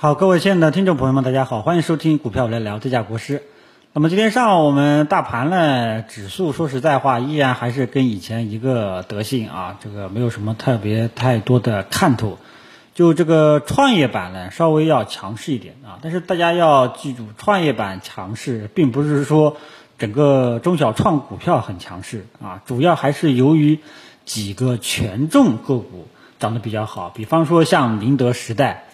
好，各位亲爱的听众朋友们，大家好，欢迎收听股票来聊，这家国师。那么今天上午我们大盘呢，指数说实在话，依然还是跟以前一个德性啊，这个没有什么特别太多的看头。就这个创业板呢，稍微要强势一点啊，但是大家要记住，创业板强势，并不是说整个中小创股票很强势啊，主要还是由于几个权重个股涨得比较好，比方说像宁德时代。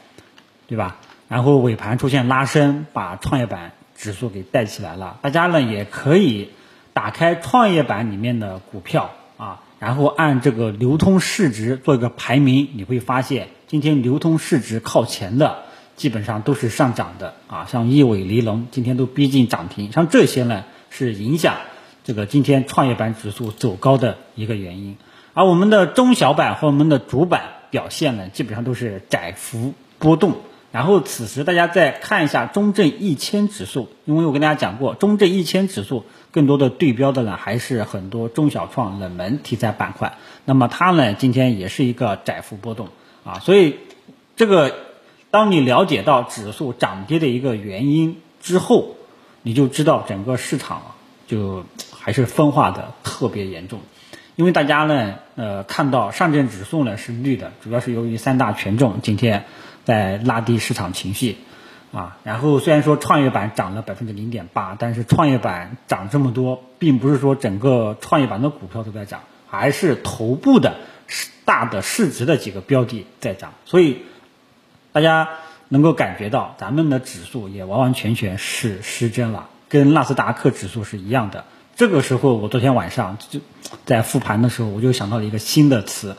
对吧？然后尾盘出现拉升，把创业板指数给带起来了。大家呢也可以打开创业板里面的股票啊，然后按这个流通市值做一个排名，你会发现今天流通市值靠前的基本上都是上涨的啊，像亿伟、黎龙今天都逼近涨停，像这些呢是影响这个今天创业板指数走高的一个原因。而我们的中小板和我们的主板表现呢，基本上都是窄幅波动。然后此时大家再看一下中证一千指数，因为我跟大家讲过，中证一千指数更多的对标的呢还是很多中小创冷门题材板块。那么它呢今天也是一个窄幅波动啊，所以这个当你了解到指数涨跌的一个原因之后，你就知道整个市场就还是分化的特别严重。因为大家呢呃看到上证指数呢是绿的，主要是由于三大权重今天。在拉低市场情绪，啊，然后虽然说创业板涨了百分之零点八，但是创业板涨这么多，并不是说整个创业板的股票都在涨，还是头部的大的市值的几个标的在涨，所以大家能够感觉到咱们的指数也完完全全是失真了，跟纳斯达克指数是一样的。这个时候，我昨天晚上就在复盘的时候，我就想到了一个新的词。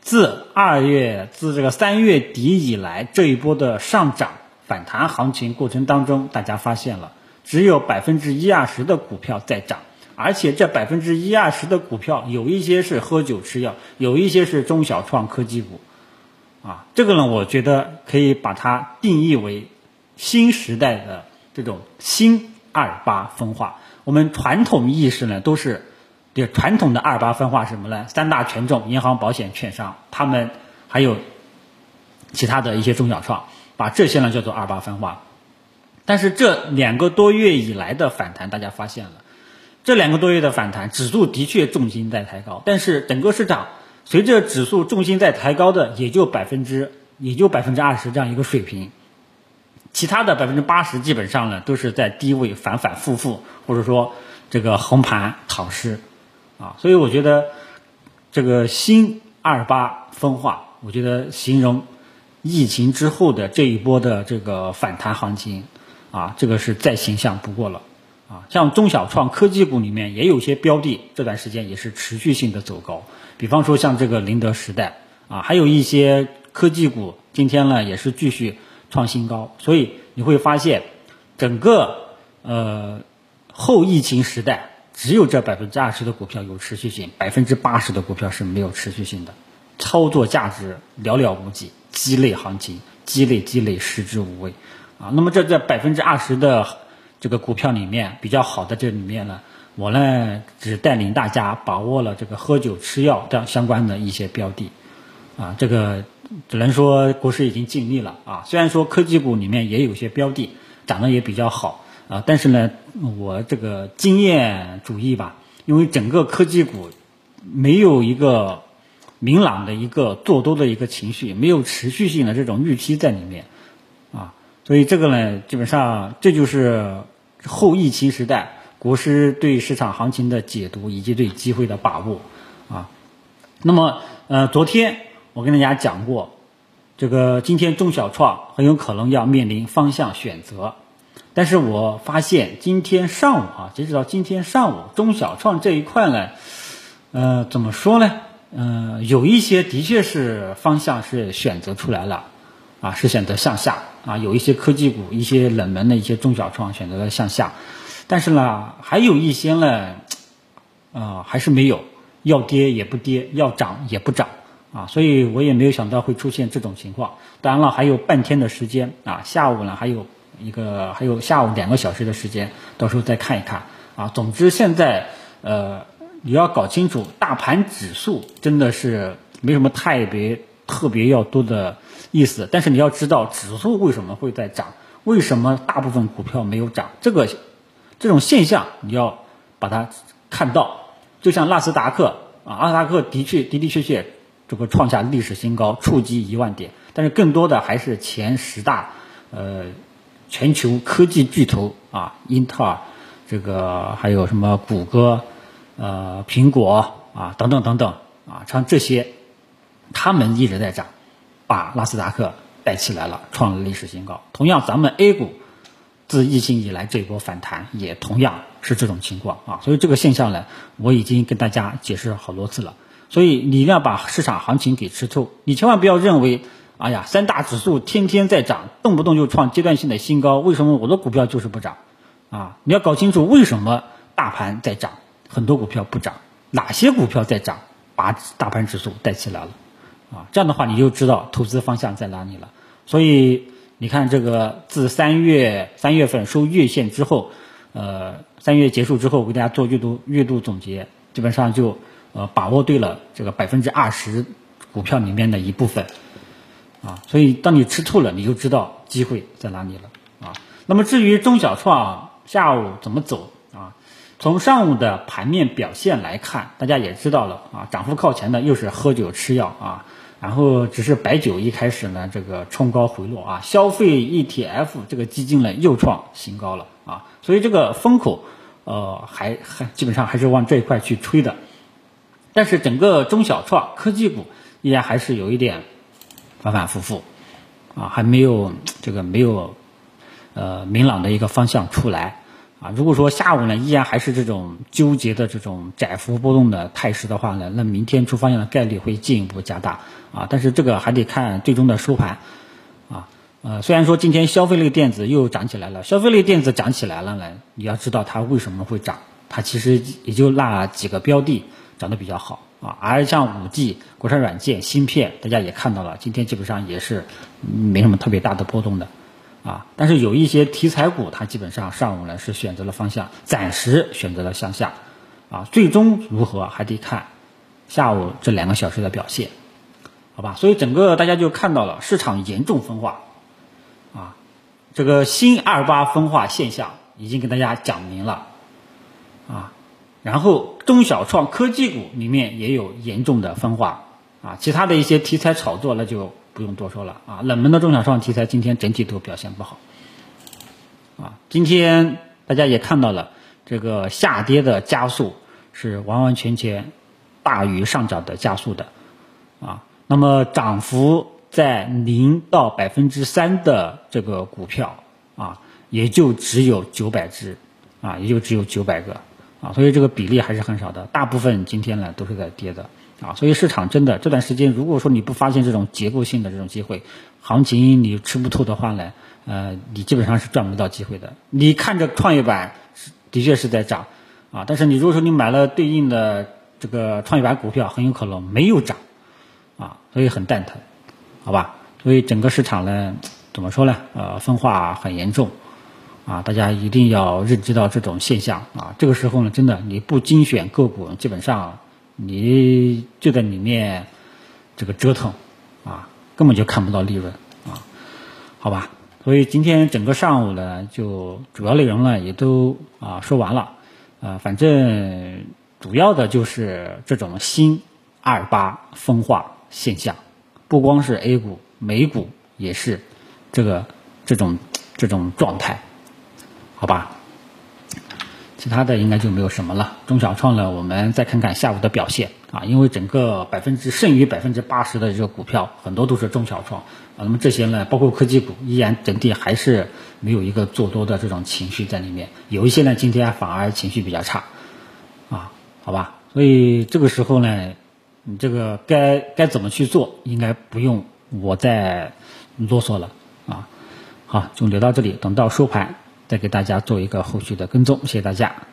自二月自这个三月底以来，这一波的上涨反弹行情过程当中，大家发现了只有百分之一二十的股票在涨，而且这百分之一二十的股票有一些是喝酒吃药，有一些是中小创科技股，啊，这个呢，我觉得可以把它定义为新时代的这种新二八分化。我们传统意识呢，都是。对传统的二八分化什么呢？三大权重，银行、保险、券商，他们还有其他的一些中小创，把这些呢叫做二八分化。但是这两个多月以来的反弹，大家发现了，这两个多月的反弹，指数的确重心在抬高，但是整个市场随着指数重心在抬高的，也就百分之也就百分之二十这样一个水平，其他的百分之八十基本上呢都是在低位反反复复，或者说这个横盘躺尸。啊，所以我觉得这个新二八分化，我觉得形容疫情之后的这一波的这个反弹行情，啊，这个是再形象不过了。啊，像中小创科技股里面也有些标的，这段时间也是持续性的走高，比方说像这个宁德时代，啊，还有一些科技股今天呢也是继续创新高，所以你会发现整个呃后疫情时代。只有这百分之二十的股票有持续性，百分之八十的股票是没有持续性的，操作价值寥寥无几，鸡肋行情，鸡肋鸡肋，食之无味，啊，那么这在百分之二十的这个股票里面比较好的这里面呢，我呢只带领大家把握了这个喝酒吃药这样相关的一些标的，啊，这个只能说国师已经尽力了。啊，虽然说科技股里面也有些标的涨得也比较好。啊，但是呢，我这个经验主义吧，因为整个科技股没有一个明朗的一个做多的一个情绪，没有持续性的这种预期在里面，啊，所以这个呢，基本上这就是后疫情时代国师对市场行情的解读以及对机会的把握，啊，那么呃，昨天我跟大家讲过，这个今天中小创很有可能要面临方向选择。但是我发现今天上午啊，截止到今天上午，中小创这一块呢，呃，怎么说呢？嗯，有一些的确是方向是选择出来了，啊，是选择向下啊，有一些科技股、一些冷门的一些中小创选择了向下，但是呢，还有一些呢，啊，还是没有，要跌也不跌，要涨也不涨啊，所以我也没有想到会出现这种情况。当然了，还有半天的时间啊，下午呢还有。一个还有下午两个小时的时间，到时候再看一看啊。总之现在呃，你要搞清楚，大盘指数真的是没什么太别特别要多的意思。但是你要知道，指数为什么会在涨？为什么大部分股票没有涨？这个这种现象你要把它看到。就像纳斯达克啊，纳斯达克的确的的确确这个创下历史新高，触及一万点。但是更多的还是前十大呃全球科技巨头啊，英特尔，这个还有什么谷歌，呃苹果啊等等等等啊，像这些，他们一直在涨，把纳斯达克带起来了，创了历史新高。同样，咱们 A 股自疫情以来这一波反弹也同样是这种情况啊。所以这个现象呢，我已经跟大家解释好多次了。所以你一定要把市场行情给吃透，你千万不要认为。哎呀，三大指数天天在涨，动不动就创阶段性的新高，为什么我的股票就是不涨？啊，你要搞清楚为什么大盘在涨，很多股票不涨，哪些股票在涨，把大盘指数带起来了，啊，这样的话你就知道投资方向在哪里了。所以你看这个自三月三月份收月线之后，呃，三月结束之后，我给大家做月度月度总结，基本上就呃把握对了这个百分之二十股票里面的一部分。啊，所以当你吃透了，你就知道机会在哪里了啊。那么至于中小创下午怎么走啊？从上午的盘面表现来看，大家也知道了啊，涨幅靠前的又是喝酒吃药啊，然后只是白酒一开始呢这个冲高回落啊，消费 ETF 这个基金呢又创新高了啊，所以这个风口呃还还基本上还是往这一块去吹的，但是整个中小创科技股依然还是有一点。反反复复，啊，还没有这个没有，呃，明朗的一个方向出来，啊，如果说下午呢依然还是这种纠结的这种窄幅波动的态势的话呢，那明天出方向的概率会进一步加大，啊，但是这个还得看最终的收盘，啊，呃，虽然说今天消费类电子又涨起来了，消费类电子涨起来了呢，你要知道它为什么会涨，它其实也就那几个标的涨得比较好。啊，而像五 G、国产软件、芯片，大家也看到了，今天基本上也是没什么特别大的波动的，啊，但是有一些题材股，它基本上上午呢是选择了方向，暂时选择了向下，啊，最终如何还得看下午这两个小时的表现，好吧？所以整个大家就看到了市场严重分化，啊，这个新二八分化现象已经给大家讲明了，啊。然后中小创科技股里面也有严重的分化。啊，其他的一些题材炒作那就不用多说了。啊，冷门的中小创题材今天整体都表现不好。啊，今天大家也看到了这个下跌的加速是完完全全大于上涨的加速的。啊，那么涨幅在零到百分之三的这个股票啊，也就只有九百只。啊，也就只有九百个。啊，所以这个比例还是很少的，大部分今天呢都是在跌的啊，所以市场真的这段时间，如果说你不发现这种结构性的这种机会，行情你吃不透的话呢，呃，你基本上是赚不到机会的。你看着创业板的确是在涨啊，但是你如果说你买了对应的这个创业板股票，很有可能没有涨啊，所以很蛋疼，好吧？所以整个市场呢，怎么说呢？呃，分化很严重。啊，大家一定要认知到这种现象啊！这个时候呢，真的你不精选个股，基本上你就在里面这个折腾啊，根本就看不到利润啊，好吧？所以今天整个上午呢，就主要内容呢也都啊说完了啊，反正主要的就是这种新二八分化现象，不光是 A 股，美股也是这个这种这种状态。好吧，其他的应该就没有什么了。中小创呢，我们再看看下午的表现啊，因为整个百分之剩余百分之八十的这个股票很多都是中小创啊，那么这些呢，包括科技股，依然整体还是没有一个做多的这种情绪在里面。有一些呢，今天反而情绪比较差啊，好吧，所以这个时候呢，你这个该该怎么去做，应该不用我再啰嗦了啊。好，就聊到这里，等到收盘。再给大家做一个后续的跟踪，谢谢大家。